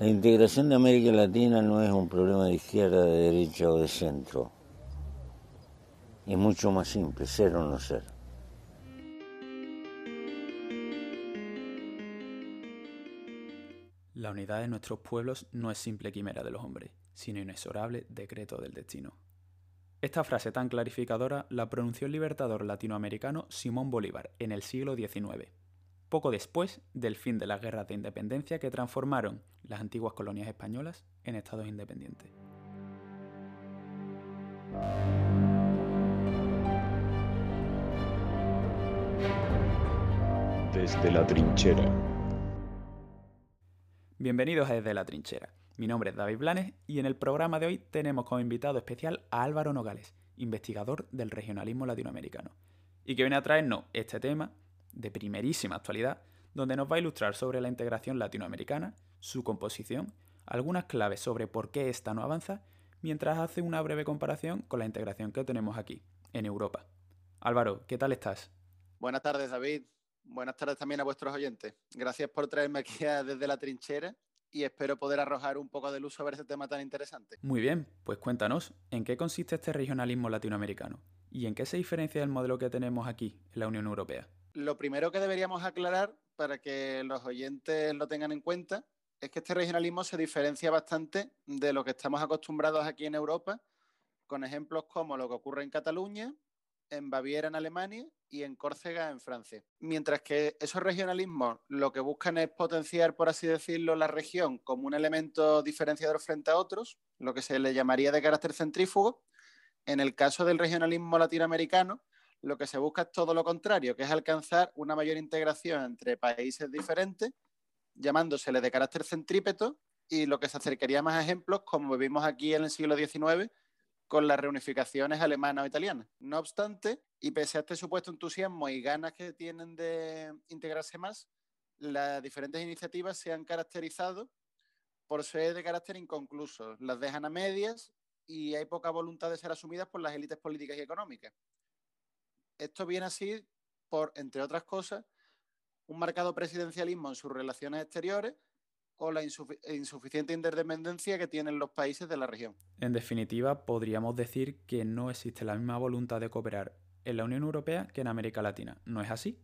La integración de América Latina no es un problema de izquierda, de derecha o de centro. Es mucho más simple, ser o no ser. La unidad de nuestros pueblos no es simple quimera de los hombres, sino inexorable decreto del destino. Esta frase tan clarificadora la pronunció el libertador latinoamericano Simón Bolívar en el siglo XIX poco después del fin de las guerras de independencia que transformaron las antiguas colonias españolas en estados independientes. Desde la trinchera. Bienvenidos a Desde la trinchera. Mi nombre es David Blanes y en el programa de hoy tenemos como invitado especial a Álvaro Nogales, investigador del regionalismo latinoamericano, y que viene a traernos este tema de primerísima actualidad, donde nos va a ilustrar sobre la integración latinoamericana, su composición, algunas claves sobre por qué esta no avanza, mientras hace una breve comparación con la integración que tenemos aquí, en Europa. Álvaro, ¿qué tal estás? Buenas tardes, David. Buenas tardes también a vuestros oyentes. Gracias por traerme aquí desde la trinchera y espero poder arrojar un poco de luz sobre este tema tan interesante. Muy bien, pues cuéntanos, ¿en qué consiste este regionalismo latinoamericano? ¿Y en qué se diferencia del modelo que tenemos aquí, en la Unión Europea? Lo primero que deberíamos aclarar para que los oyentes lo tengan en cuenta es que este regionalismo se diferencia bastante de lo que estamos acostumbrados aquí en Europa, con ejemplos como lo que ocurre en Cataluña, en Baviera en Alemania y en Córcega en Francia. Mientras que esos regionalismos lo que buscan es potenciar, por así decirlo, la región como un elemento diferenciador frente a otros, lo que se le llamaría de carácter centrífugo. En el caso del regionalismo latinoamericano, lo que se busca es todo lo contrario, que es alcanzar una mayor integración entre países diferentes, llamándosele de carácter centrípeto, y lo que se acercaría más a ejemplos como vivimos aquí en el siglo XIX con las reunificaciones alemanas o italianas. No obstante, y pese a este supuesto entusiasmo y ganas que tienen de integrarse más, las diferentes iniciativas se han caracterizado por ser de carácter inconcluso. Las dejan a medias y hay poca voluntad de ser asumidas por las élites políticas y económicas. Esto viene así por, entre otras cosas, un marcado presidencialismo en sus relaciones exteriores o la insuficiente interdependencia que tienen los países de la región. En definitiva, podríamos decir que no existe la misma voluntad de cooperar en la Unión Europea que en América Latina. ¿No es así?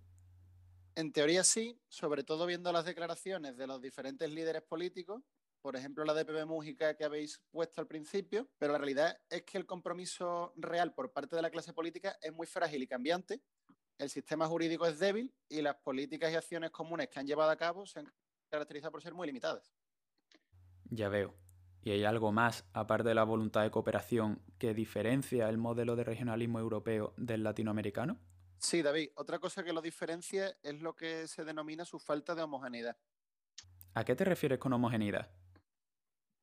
En teoría sí, sobre todo viendo las declaraciones de los diferentes líderes políticos por ejemplo la de Pepe Mújica que habéis puesto al principio, pero la realidad es que el compromiso real por parte de la clase política es muy frágil y cambiante, el sistema jurídico es débil y las políticas y acciones comunes que han llevado a cabo se han caracterizado por ser muy limitadas. Ya veo. ¿Y hay algo más, aparte de la voluntad de cooperación, que diferencia el modelo de regionalismo europeo del latinoamericano? Sí, David. Otra cosa que lo diferencia es lo que se denomina su falta de homogeneidad. ¿A qué te refieres con homogeneidad?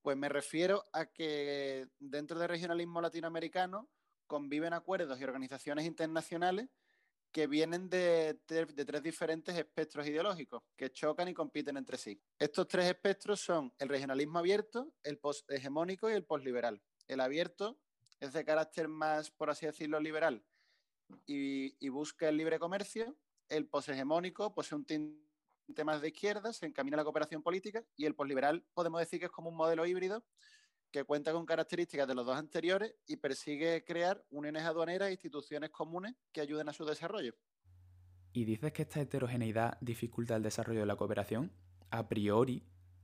Pues me refiero a que dentro del regionalismo latinoamericano conviven acuerdos y organizaciones internacionales que vienen de, tres diferentes espectros ideológicos que chocan y compiten entre sí. Estos tres espectros son el regionalismo abierto, el posthegemónico y el posliberal. El abierto es de carácter más, por así decirlo, liberal y, busca el libre comercio. El poshegemónico posee un tinte temas de izquierda, se encamina a la cooperación política y el posliberal podemos decir que es como un modelo híbrido que cuenta con características de los dos anteriores y persigue crear uniones aduaneras e instituciones comunes que ayuden a su desarrollo. ¿Y dices que esta heterogeneidad dificulta el desarrollo de la cooperación? A priori,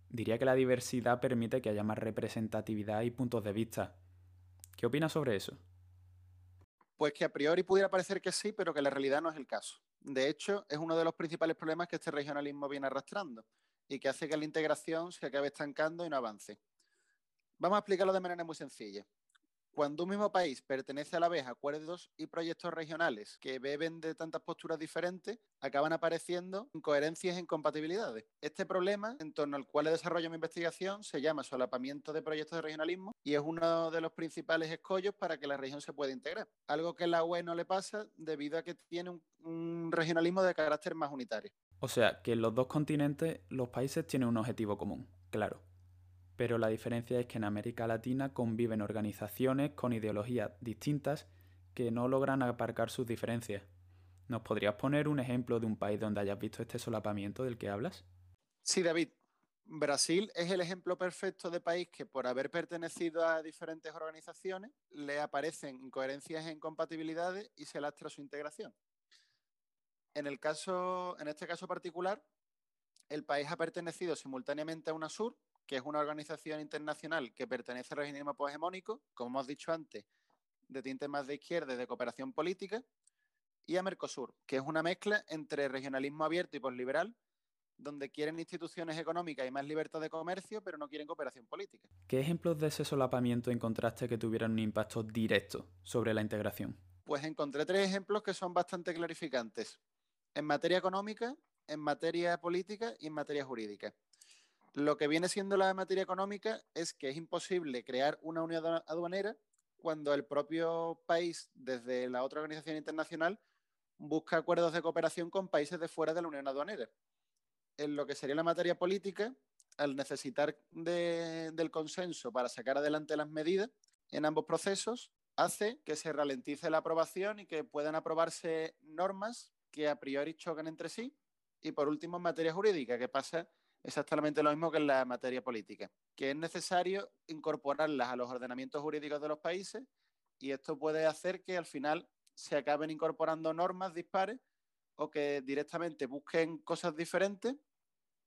diría que la diversidad permite que haya más representatividad y puntos de vista. ¿Qué opinas sobre eso? Pues que a priori pudiera parecer que sí, pero que la realidad no es el caso. De hecho, es uno de los principales problemas que este regionalismo viene arrastrando y que hace que la integración se acabe estancando y no avance. Vamos a explicarlo de manera muy sencilla. Cuando un mismo país pertenece a la vez a acuerdos y proyectos regionales que beben de tantas posturas diferentes, acaban apareciendo incoherencias e incompatibilidades. Este problema, en torno al cual desarrollo mi investigación, se llama solapamiento de proyectos de regionalismo y es uno de los principales escollos para que la región se pueda integrar. Algo que a la UE no le pasa debido a que tiene un regionalismo de carácter más unitario. O sea, que en los dos continentes los países tienen un objetivo común, claro pero la diferencia es que en América Latina conviven organizaciones con ideologías distintas que no logran aparcar sus diferencias. ¿Nos podrías poner un ejemplo de un país donde hayas visto este solapamiento del que hablas? Sí, David. Brasil es el ejemplo perfecto de país que por haber pertenecido a diferentes organizaciones le aparecen incoherencias e incompatibilidades y se lastra su integración. En, el caso, en este caso particular, el país ha pertenecido simultáneamente a UNASUR, que es una organización internacional que pertenece al regionalismo hegemónico, como hemos dicho antes, de tinte más de izquierda y de cooperación política, y a Mercosur, que es una mezcla entre regionalismo abierto y posliberal, donde quieren instituciones económicas y más libertad de comercio, pero no quieren cooperación política. ¿Qué ejemplos de ese solapamiento encontraste que tuvieran un impacto directo sobre la integración? Pues encontré tres ejemplos que son bastante clarificantes. En materia económica, en materia política y en materia jurídica. Lo que viene siendo la materia económica es que es imposible crear una unión aduanera cuando el propio país, desde la otra organización internacional, busca acuerdos de cooperación con países de fuera de la Unión Aduanera. En lo que sería la materia política, al necesitar del consenso para sacar adelante las medidas en ambos procesos, hace que se ralentice la aprobación y que puedan aprobarse normas que a priori chocan entre sí. Y por último, en materia jurídica, que pasa exactamente lo mismo que en la materia política, que es necesario incorporarlas a los ordenamientos jurídicos de los países y esto puede hacer que al final se acaben incorporando normas dispares o que directamente busquen cosas diferentes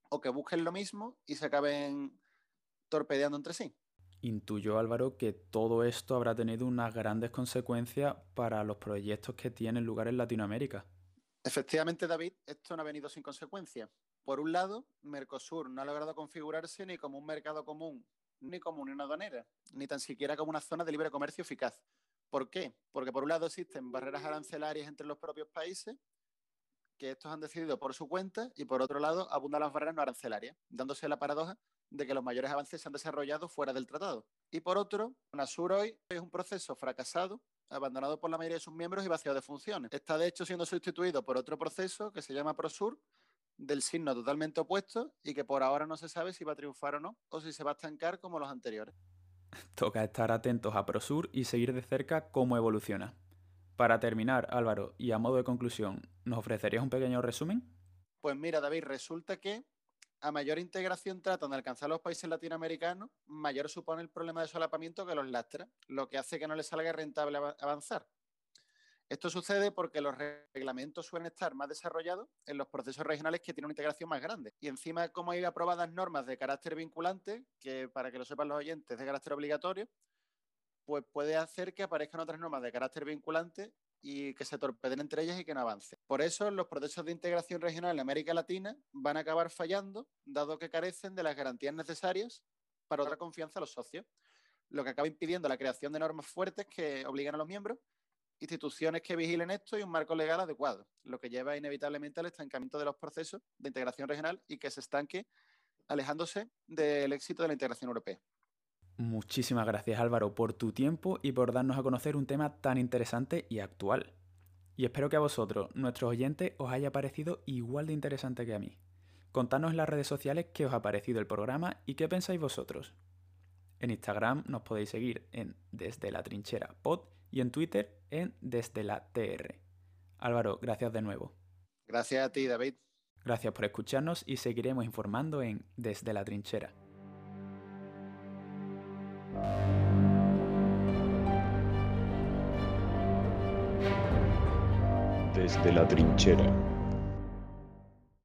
o que busquen lo mismo y se acaben torpedeando entre sí. Intuyo, Álvaro, que todo esto habrá tenido unas grandes consecuencias para los proyectos que tienen lugar en Latinoamérica. Efectivamente, David, esto no ha venido sin consecuencias. Por un lado, Mercosur no ha logrado configurarse ni como un mercado común, ni como una aduanera, ni tan siquiera como una zona de libre comercio eficaz. ¿Por qué? Porque por un lado existen barreras arancelarias entre los propios países, que estos han decidido por su cuenta, y por otro lado abundan las barreras no arancelarias, dándose la paradoja de que los mayores avances se han desarrollado fuera del tratado. Y por otro, UNASUR hoy es un proceso fracasado, abandonado por la mayoría de sus miembros y vaciado de funciones. Está de hecho siendo sustituido por otro proceso que se llama PROSUR, del signo totalmente opuesto y que por ahora no se sabe si va a triunfar o no, o si se va a estancar como los anteriores. Toca estar atentos a Prosur y seguir de cerca cómo evoluciona. Para terminar, Álvaro, y a modo de conclusión, ¿nos ofrecerías un pequeño resumen? Pues mira, David, resulta que a mayor integración tratan de alcanzar los países latinoamericanos, mayor supone el problema de solapamiento que los lastra, lo que hace que no les salga rentable avanzar. Esto sucede porque los reglamentos suelen estar más desarrollados en los procesos regionales que tienen una integración más grande. Y encima, como hay aprobadas normas de carácter vinculante, que para que lo sepan los oyentes, de carácter obligatorio, pues puede hacer que aparezcan otras normas de carácter vinculante y que se torpeden entre ellas y que no avancen. Por eso, los procesos de integración regional en América Latina van a acabar fallando, dado que carecen de las garantías necesarias para otra confianza a los socios, lo que acaba impidiendo la creación de normas fuertes que obligan a los miembros instituciones que vigilen esto y un marco legal adecuado, lo que lleva inevitablemente al estancamiento de los procesos de integración regional y que se estanque alejándose del éxito de la integración europea. Muchísimas gracias Álvaro por tu tiempo y por darnos a conocer un tema tan interesante y actual. Y espero que a vosotros, nuestros oyentes, os haya parecido igual de interesante que a mí. Contadnos en las redes sociales qué os ha parecido el programa y qué pensáis vosotros. En Instagram nos podéis seguir en Desde la Trinchera Pod y en Twitter en Desde la TR. Álvaro, gracias de nuevo. Gracias a ti, David. Gracias por escucharnos y seguiremos informando en Desde la Trinchera. Desde la Trinchera.